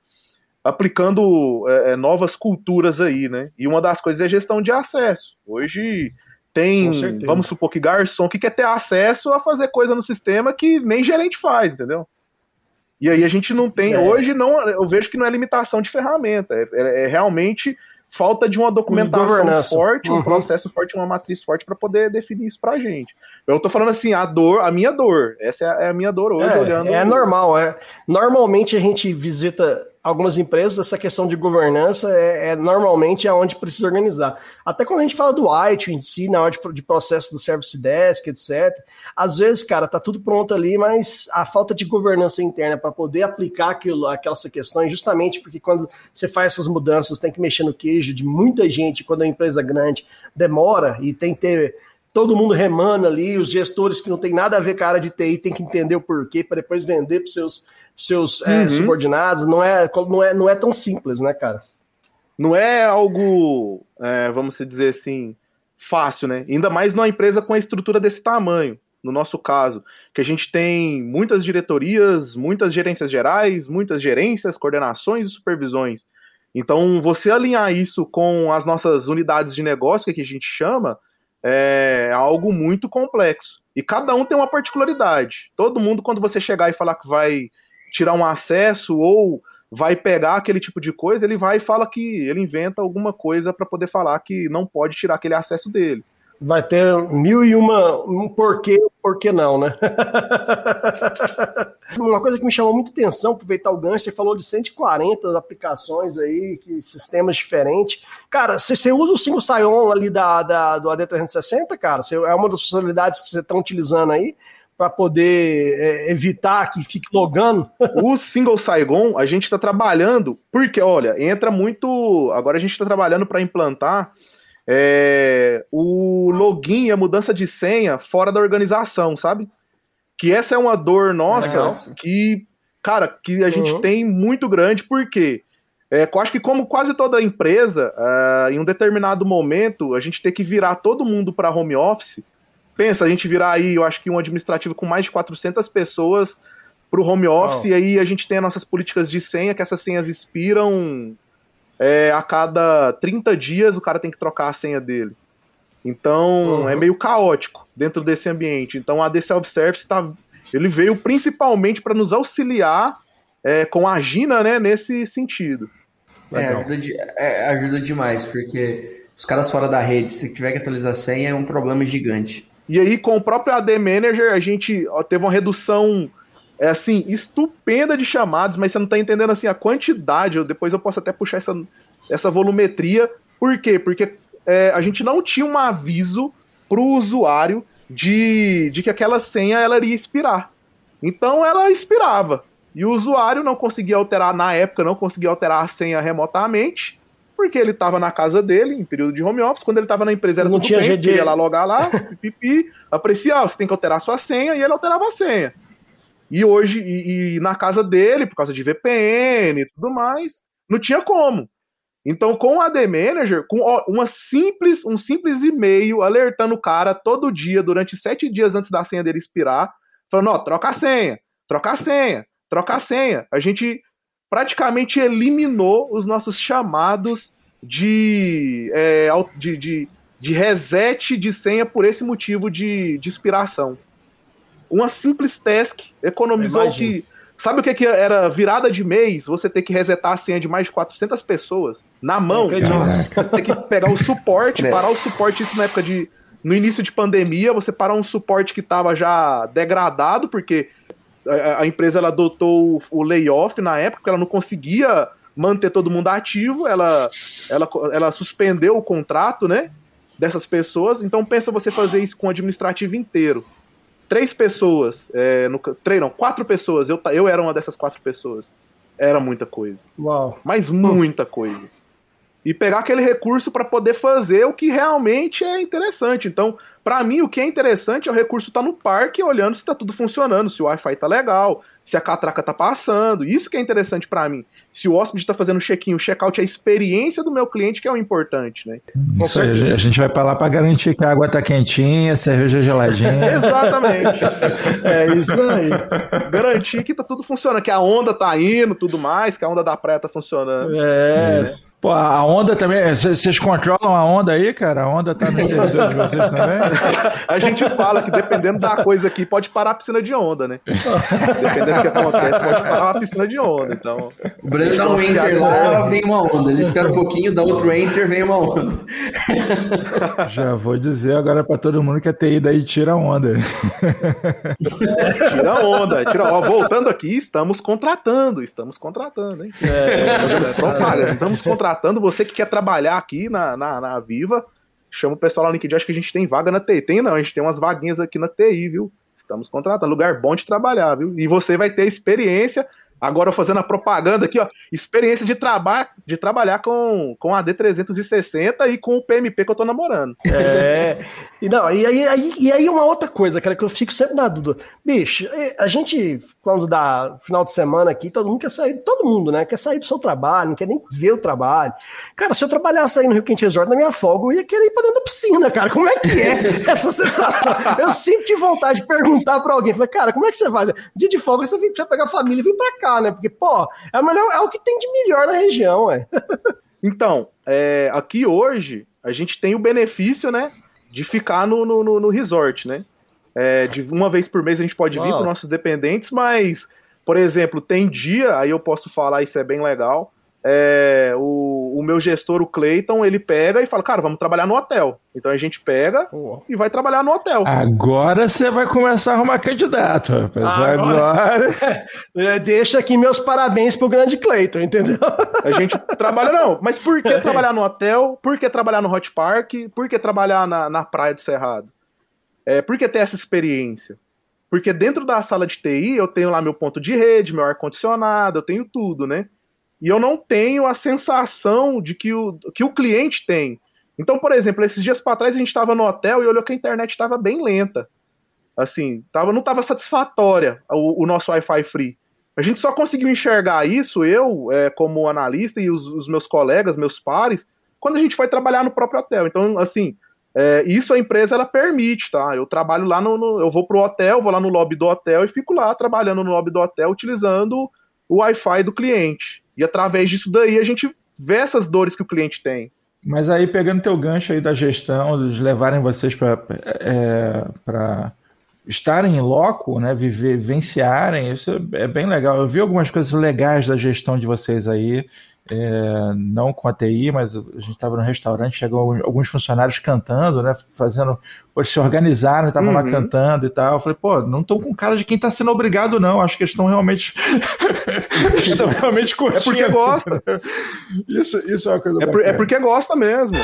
aplicando é, é, novas culturas aí, né? E uma das coisas é a gestão de acesso. Hoje tem, vamos supor que garçom que quer ter acesso a fazer coisa no sistema que nem gerente faz, entendeu? E aí a gente não tem, é. hoje não, eu vejo que não é limitação de ferramenta, é, é, é realmente falta de uma documentação forte, uhum. um processo forte, uma matriz forte para poder definir isso pra gente. Eu tô falando assim, a dor, a minha dor, essa é a, é a minha dor hoje, é, olhando. É normal, é. Normalmente a gente visita algumas empresas, essa questão de governança é, é normalmente é onde precisa organizar. Até quando a gente fala do IT em si, na hora de, de processo do Service Desk, etc., às vezes, cara, tá tudo pronto ali, mas a falta de governança interna para poder aplicar aquilo, aquelas questões, justamente porque quando você faz essas mudanças, tem que mexer no queijo de muita gente, quando é uma empresa grande, demora e tem que ter todo mundo remando ali, os gestores que não tem nada a ver com a área de TI tem que entender o porquê para depois vender para seus seus é, uhum. é, subordinados, não é, não, é, não é tão simples, né, cara? Não é algo, é, vamos dizer assim, fácil, né? Ainda mais numa empresa com a estrutura desse tamanho, no nosso caso, que a gente tem muitas diretorias, muitas gerências gerais, muitas gerências, coordenações e supervisões. Então, você alinhar isso com as nossas unidades de negócio, que a gente chama, é algo muito complexo. E cada um tem uma particularidade. Todo mundo, quando você chegar e falar que vai tirar um acesso ou vai pegar aquele tipo de coisa, ele vai e fala que ele inventa alguma coisa para poder falar que não pode tirar aquele acesso dele. Vai ter mil e uma um porquê, porquê não, né? uma coisa que me chamou muita atenção, aproveitar o gancho, você falou de 140 aplicações aí, que sistemas diferentes. Cara, você, você usa o single sign-on ali da, da, do AD360, cara? Você, é uma das funcionalidades que você está utilizando aí? Para poder é, evitar que fique logando? o single Saigon, a gente está trabalhando, porque, olha, entra muito. Agora a gente está trabalhando para implantar é, o login e a mudança de senha fora da organização, sabe? Que essa é uma dor nossa que, cara, que a gente uhum. tem muito grande, porque é, eu acho que como quase toda empresa, uh, em um determinado momento, a gente tem que virar todo mundo para home office pensa, a gente virar aí, eu acho que um administrativo com mais de 400 pessoas para o home office, oh. e aí a gente tem as nossas políticas de senha, que essas senhas expiram é, a cada 30 dias, o cara tem que trocar a senha dele. Então uhum. é meio caótico dentro desse ambiente. Então a AD Self Service tá, ele veio principalmente para nos auxiliar é, com a Gina, né, nesse sentido. É, ajuda, de, é, ajuda demais, porque os caras fora da rede, se tiver que atualizar a senha, é um problema gigante. E aí, com o próprio AD Manager, a gente ó, teve uma redução é assim, estupenda de chamados, mas você não está entendendo assim a quantidade. Eu, depois eu posso até puxar essa, essa volumetria. Por quê? Porque é, a gente não tinha um aviso para o usuário de, de que aquela senha ela iria expirar. Então ela expirava. E o usuário não conseguia alterar, na época, não conseguia alterar a senha remotamente porque ele estava na casa dele, em período de home office, quando ele estava na empresa era não tudo tinha bem, GD. ia lá logar lá, pipi, apreciar, você tem que alterar sua senha, e ele alterava a senha. E hoje, e, e, na casa dele, por causa de VPN e tudo mais, não tinha como. Então, com o AD Manager, com uma simples, um simples e-mail alertando o cara todo dia, durante sete dias antes da senha dele expirar, falando, ó, troca a senha, troca a senha, troca a senha. A gente praticamente eliminou os nossos chamados de, é, de, de, de, reset de senha por esse motivo de, de inspiração. Uma simples task economizou que. Sabe o que, que era virada de mês? Você ter que resetar a senha de mais de 400 pessoas na mão. Você ter que pegar o suporte, é. parar o suporte, isso na época de. No início de pandemia, você parar um suporte que estava já degradado, porque a, a empresa ela adotou o, o layoff na época, ela não conseguia manter todo mundo ativo, ela, ela, ela suspendeu o contrato, né? Dessas pessoas. Então pensa você fazer isso com o administrativo inteiro. Três pessoas, é, no, três, não, quatro pessoas, eu, eu era uma dessas quatro pessoas. Era muita coisa. Uau. Mas muita coisa. E pegar aquele recurso para poder fazer o que realmente é interessante. Então, para mim, o que é interessante é o recurso estar tá no parque olhando se está tudo funcionando, se o Wi-Fi está legal, se a catraca está passando. Isso que é interessante para mim. Se o hóspede está fazendo check-in, o check-out é a experiência do meu cliente que é o importante, né? Isso aí, a gente vai para lá para garantir que a água está quentinha, a cerveja é geladinha. Exatamente. é isso aí. Garantir que está tudo funcionando, que a onda está indo, tudo mais, que a onda da praia está funcionando. É. é. Pô, a onda também. Vocês controlam a onda aí, cara? A onda tá no servidor de vocês também? A gente fala que dependendo da coisa aqui, pode parar a piscina de onda, né? Dependendo do que acontece, pode parar a piscina de onda. Então. O Breno dá um enter lá, vem uma onda. A gente espera um pouquinho, dá outro enter, vem uma onda. Já vou dizer agora pra todo mundo que a TI daí tira a onda. Tira a onda. Tira... Ó, voltando aqui, estamos contratando. Estamos contratando, hein? É, estamos contratando contratando você que quer trabalhar aqui na, na, na Viva, chama o pessoal lá no LinkedIn, acho que a gente tem vaga na TI. Tem não, a gente tem umas vaguinhas aqui na TI, viu? Estamos contratando, lugar bom de trabalhar, viu? E você vai ter experiência Agora fazendo a propaganda aqui, ó, experiência de, traba de trabalhar com, com a D360 e com o PMP que eu tô namorando. É. E, não, e, aí, e aí uma outra coisa, cara, que eu fico sempre na dúvida. Bicho, a gente, quando dá final de semana aqui, todo mundo quer sair, todo mundo, né? Quer sair do seu trabalho, não quer nem ver o trabalho. Cara, se eu trabalhasse aí no Rio Quente Resort na minha folga, eu ia querer ir pra dentro da piscina, cara. Como é que é essa sensação? Eu sempre tive vontade de perguntar pra alguém. Falei, cara, como é que você vai? Dia de folga você vem pra pegar a família e vem pra cá né? Porque, pô, é o, melhor, é o que tem de melhor na região, ué. então, é, aqui hoje, a gente tem o benefício, né, de ficar no, no, no resort, né? É, de uma vez por mês a gente pode vir para nossos dependentes, mas, por exemplo, tem dia, aí eu posso falar, isso é bem legal, é, o, o, meu gestor, o Clayton, ele pega e fala, cara, vamos trabalhar no hotel. Então a gente pega oh. e vai trabalhar no hotel. Agora você vai começar a arrumar candidato, rapaz. Agora. agora... Deixa aqui meus parabéns pro grande Clayton, entendeu? A gente trabalha, não. Mas por que trabalhar no hotel? Por que trabalhar no Hot Park? Por que trabalhar na, na Praia do Cerrado? É, por que ter essa experiência? Porque dentro da sala de TI eu tenho lá meu ponto de rede, meu ar-condicionado, eu tenho tudo, né? E eu não tenho a sensação de que o, que o cliente tem. Então, por exemplo, esses dias para trás a gente estava no hotel e olhou que a internet estava bem lenta. Assim, tava, não estava satisfatória o, o nosso Wi-Fi free. A gente só conseguiu enxergar isso, eu, é, como analista, e os, os, meus colegas, meus pares, quando a gente foi trabalhar no próprio hotel. Então, assim, é, isso a empresa ela permite, tá? Eu trabalho lá no, no. eu vou pro hotel, vou lá no lobby do hotel e fico lá trabalhando no lobby do hotel utilizando o Wi-Fi do cliente. E através disso daí a gente vê essas dores que o cliente tem. Mas aí, pegando teu gancho aí da gestão, de levarem vocês para é, estarem em loco, né, viver, vivenciarem, isso é bem legal. Eu vi algumas coisas legais da gestão de vocês aí é, não com a TI, mas a gente estava no restaurante, chegou alguns funcionários cantando, né? Fazendo. Pô, se organizaram, estavam uhum. lá cantando e tal. Eu falei, pô, não estão com cara de quem está sendo obrigado, não. Acho que eles estão realmente. estão realmente curtindo. É porque gosta. Isso, isso é uma coisa é, por, é porque gosta mesmo.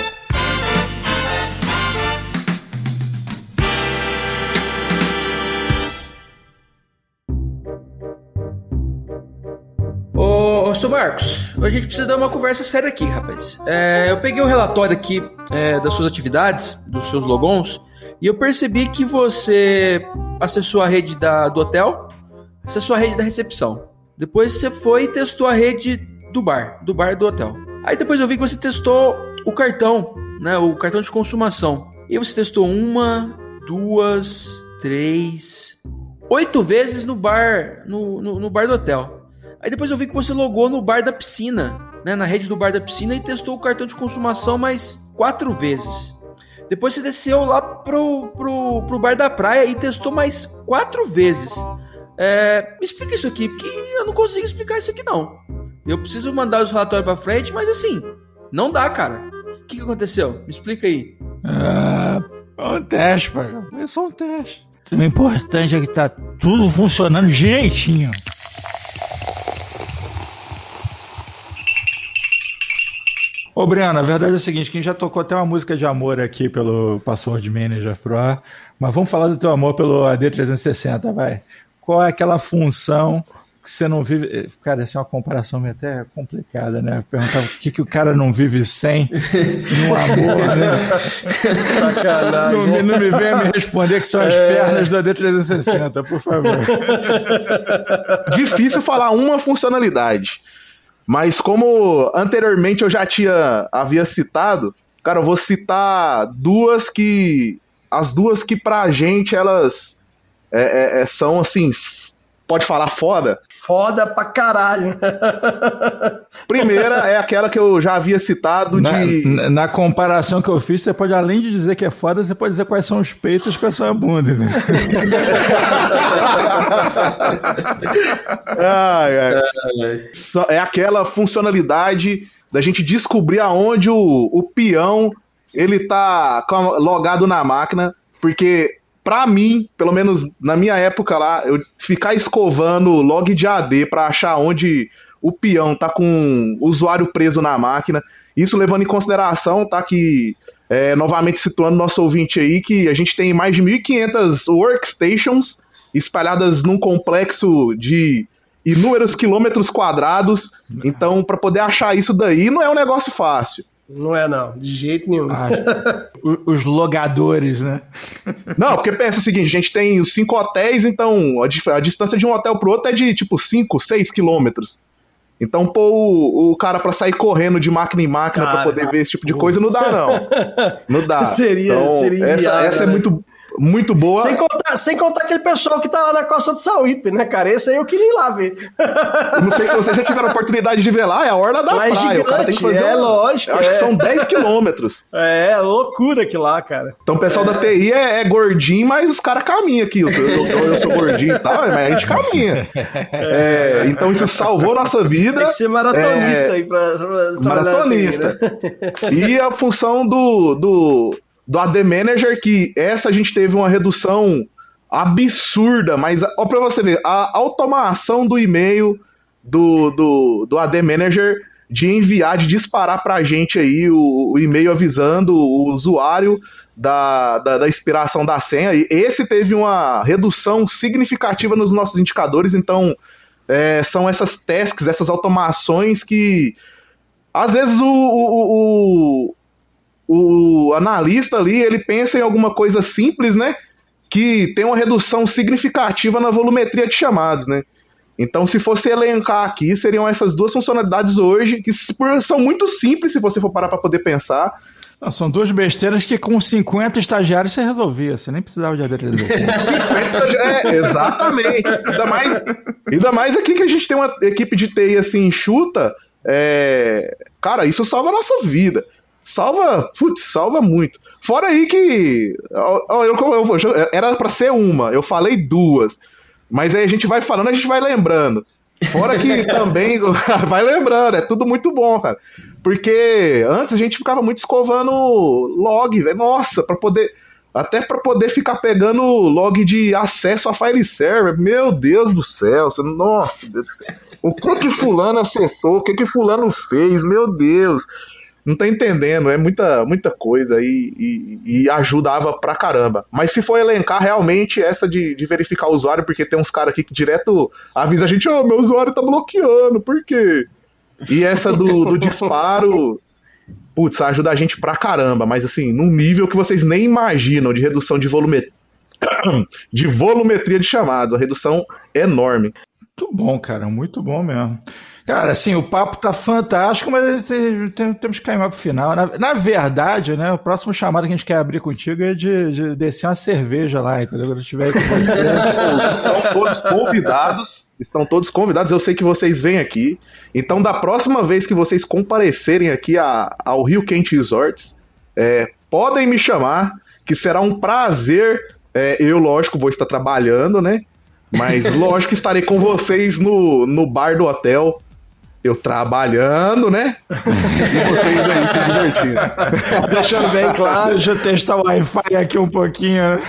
Ô, ô, Marcos, a gente precisa dar uma conversa séria aqui, rapaz. É, eu peguei o um relatório aqui é, das suas atividades, dos seus logons, e eu percebi que você acessou a rede da, do hotel, acessou a rede da recepção. Depois você foi e testou a rede do bar, do bar do hotel. Aí depois eu vi que você testou o cartão, né, o cartão de consumação. E você testou uma, duas, três, oito vezes no bar, no, no, no bar do hotel. Aí depois eu vi que você logou no bar da piscina, né, na rede do bar da piscina e testou o cartão de consumação mais quatro vezes. Depois você desceu lá pro, pro, pro bar da praia e testou mais quatro vezes. É, me explica isso aqui, porque eu não consigo explicar isso aqui não. Eu preciso mandar os relatórios pra frente, mas assim, não dá, cara. O que, que aconteceu? Me explica aí. Ah, é um teste, pai. É só um teste. O importante é que tá tudo funcionando direitinho. Ô, Briana, a verdade é o seguinte, quem já tocou até uma música de amor aqui pelo Password Manager Pro, mas vamos falar do teu amor pelo AD360, vai. Qual é aquela função que você não vive... Cara, essa é uma comparação meio até complicada, né? Perguntar o que, que o cara não vive sem no amor, né? Sacanagem. Não, não me venha me responder que são as é... pernas do AD360, por favor. Difícil falar uma funcionalidade. Mas como anteriormente eu já tinha havia citado, cara, eu vou citar duas que as duas que pra gente elas é, é, é são assim pode falar foda? Foda pra caralho. Primeira é aquela que eu já havia citado Na, de. na- na comparação que eu fiz, você pode, além de dizer que é foda, você pode dizer quais são os peitos e quais são a bunda. né? Ai, ai. É aquela funcionalidade da gente descobrir aonde o, o peão ele tá com logado na máquina, porque pra mim, pelo menos na minha época lá, eu ficar escovando log de AD pra achar onde o peão tá com o usuário preso na máquina, isso levando em consideração, tá que é, novamente situando nosso ouvinte aí que a gente tem mais de 1.500 workstations espalhadas num complexo de inúmeros quilômetros quadrados. Então, para poder achar isso daí, não é um negócio fácil. Não é, não. De jeito nenhum. Ah, os logadores, né? Não, porque pensa o seguinte: a gente tem os cinco hotéis, então a, a distância de um hotel pro outro é de tipo 5, 6 quilômetros. Então, pô, o, o cara pra sair correndo de máquina em máquina pra Cara, poder ver esse tipo de coisa não dá, não. Não dá. Seria- Então, seria essa, inviável, essa é né? muito, muito boa. Sem contar, sem contar aquele pessoal que tá lá na costa do Sauípe, né, cara? Esse aí eu queria ir lá ver. Não sei se vocês já tiveram a oportunidade de ver lá, é a orla da Lá é praia. que gigante, é um- lógico, Eu acho é. que são 10 quilômetros. É, loucura aqui lá, cara. Então o pessoal da TI é, é gordinho, mas os caras caminham aqui. Eu, sou- eu, eu- sou gordinho e tal, mas a gente caminha. É, então isso salvou nossa vida. Tem que ser maratonista É, aí pra, pra TI, né? Maratonista. E a função do, do, do AD Manager, que essa a gente teve uma redução absurda, mas ó, pra você ver, a automação do e-mail do, do, do AD Manager de enviar, de disparar pra gente aí o, o e-mail avisando o usuário da, da, da expiração da senha. E esse teve uma redução significativa nos nossos indicadores, então é, são essas tasks, essas automações que às vezes o, o, o analista ali ele pensa em alguma coisa simples, né? Que tem uma redução significativa na volumetria de chamados, né? Então, se fosse elencar aqui, seriam essas duas funcionalidades hoje, que são muito simples se você for parar para poder pensar. Não, são duas besteiras que com 50 estagiários você resolvia. Você nem precisava de adereço. É, exatamente. Ainda mais, ainda mais aqui que a gente tem uma equipe de TI assim enxuta. é, cara, isso salva a nossa vida. Salva, putz, salva muito. Fora aí que eu, eu- era pra ser uma, eu falei duas. Mas aí a gente vai falando, a gente vai lembrando. Fora que também vai lembrando, é tudo muito bom, cara. Porque antes a gente ficava muito escovando log, velho. Nossa, para poder até para poder ficar pegando log de acesso a file server. Meu Deus do céu, você- nossa, Deus do céu. o que que fulano acessou, o que que fulano fez, meu Deus. Não tá entendendo, é muita, muita coisa e, e, e ajudava pra caramba. Mas se for elencar realmente essa de, de verificar o usuário, porque tem uns caras aqui que direto avisa a gente, ô, meu usuário tá bloqueando, por quê? E essa do, do disparo, putz, ajuda a gente pra caramba, mas assim, num nível que vocês nem imaginam de redução de volume de volumetria de chamados, a redução enorme. Muito bom, cara, muito bom mesmo. Cara, assim, o papo tá fantástico, mas temos que caminhar pro final. Na, na verdade, né, o próximo chamado que a gente quer abrir contigo é de, de descer uma cerveja lá, entendeu? Quando aí com você. Estão todos convidados. Estão todos convidados. Eu sei que vocês vêm aqui. Então, da próxima vez que vocês comparecerem aqui a- ao Rio Quente Resorts, é, podem me chamar, que será um prazer. É, eu, lógico, vou estar trabalhando, né? Mas, lógico, estarei com vocês no, no bar do hotel. Eu trabalhando, né? E vocês aí se divertindo. Deixando bem claro. Deixa eu testar o Wi-Fi aqui um pouquinho, né?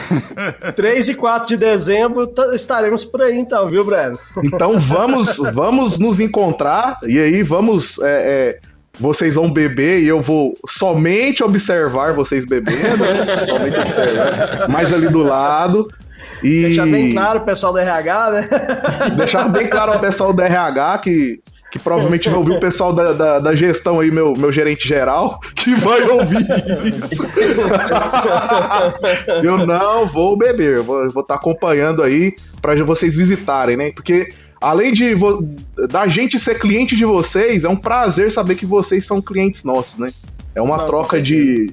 3 e 4 de dezembro t- estaremos por aí então, viu, Breno? Então vamos, vamos nos encontrar e aí vamos. é, é, vocês vão beber e eu vou somente observar vocês bebendo, né? Somente observar. Mais ali do lado. E Deixar bem claro o pessoal do RH, né? deixar bem claro ao pessoal do RH que, que provavelmente vai ouvir o pessoal da, da, da gestão aí, meu, meu gerente geral, que vai ouvir isso. eu não vou beber, vou estar acompanhando aí para vocês visitarem, né? Porque além de da gente ser cliente de vocês, é um prazer saber que vocês são clientes nossos, né? É uma Não, troca de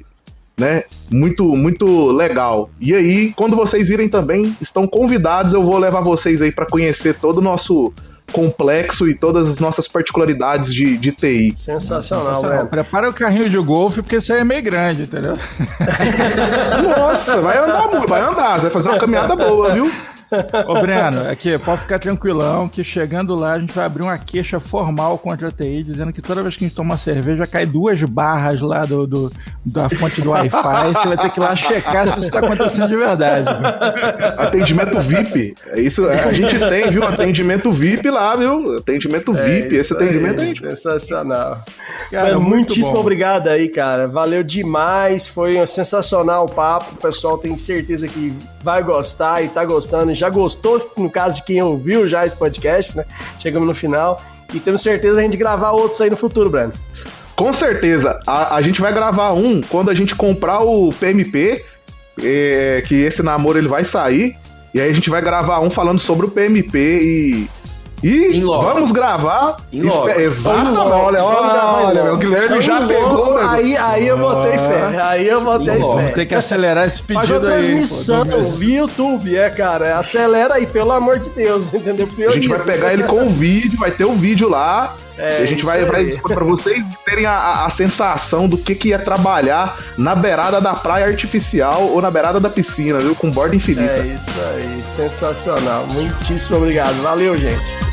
né? Muito, muito legal. E aí, quando vocês virem também, estão convidados, eu vou levar vocês aí para conhecer todo o nosso complexo e todas as nossas particularidades de, de TI. Sensacional, velho. Prepara o carrinho de golfe, porque isso aí é meio grande, entendeu? Nossa, vai andar muito, vai andar, vai fazer uma caminhada boa, viu? Ô, Breno, aqui, pode ficar tranquilão que chegando lá a gente vai abrir uma queixa formal contra a TI, dizendo que toda vez que a gente toma cerveja cai duas barras lá do, do da fonte do Wi-Fi. Você vai ter que ir lá checar se isso está acontecendo de verdade. Atendimento VIP. É isso, a gente tem, viu? Atendimento VIP lá, viu? Atendimento é VIP. Esse atendimento aí, é sensacional. Cara, muitíssimo bom. obrigado aí, cara. Valeu demais. Foi um sensacional o papo. O pessoal tem certeza que vai gostar e tá gostando. Já gostou, no caso de quem ouviu já esse podcast, né? Chegamos no final. E temos certeza de a gente gravar outros aí no futuro, Breno. Com certeza. A, a gente vai gravar um quando a gente comprar o PMP, é, que esse namoro ele vai sair. E aí a gente vai gravar um falando sobre o PMP e e vamos gravar. Exato. Olha, olha, olha, o Guilherme já pegou. Aí, aí eu botei fé. Aí eu botei fé. Tem que acelerar esse pedido Faz aí. transmissão via YouTube, é, cara. Acelera aí, pelo amor de Deus, entendeu? a gente vai pegar ele com o vídeo, vai ter o um vídeo lá. É, a gente vai, vai para vocês terem a, a, sensação do que, que é trabalhar na beirada da praia artificial ou na beirada da piscina, viu? Com borda infinita. É isso aí, sensacional. Muitíssimo obrigado. Valeu, gente.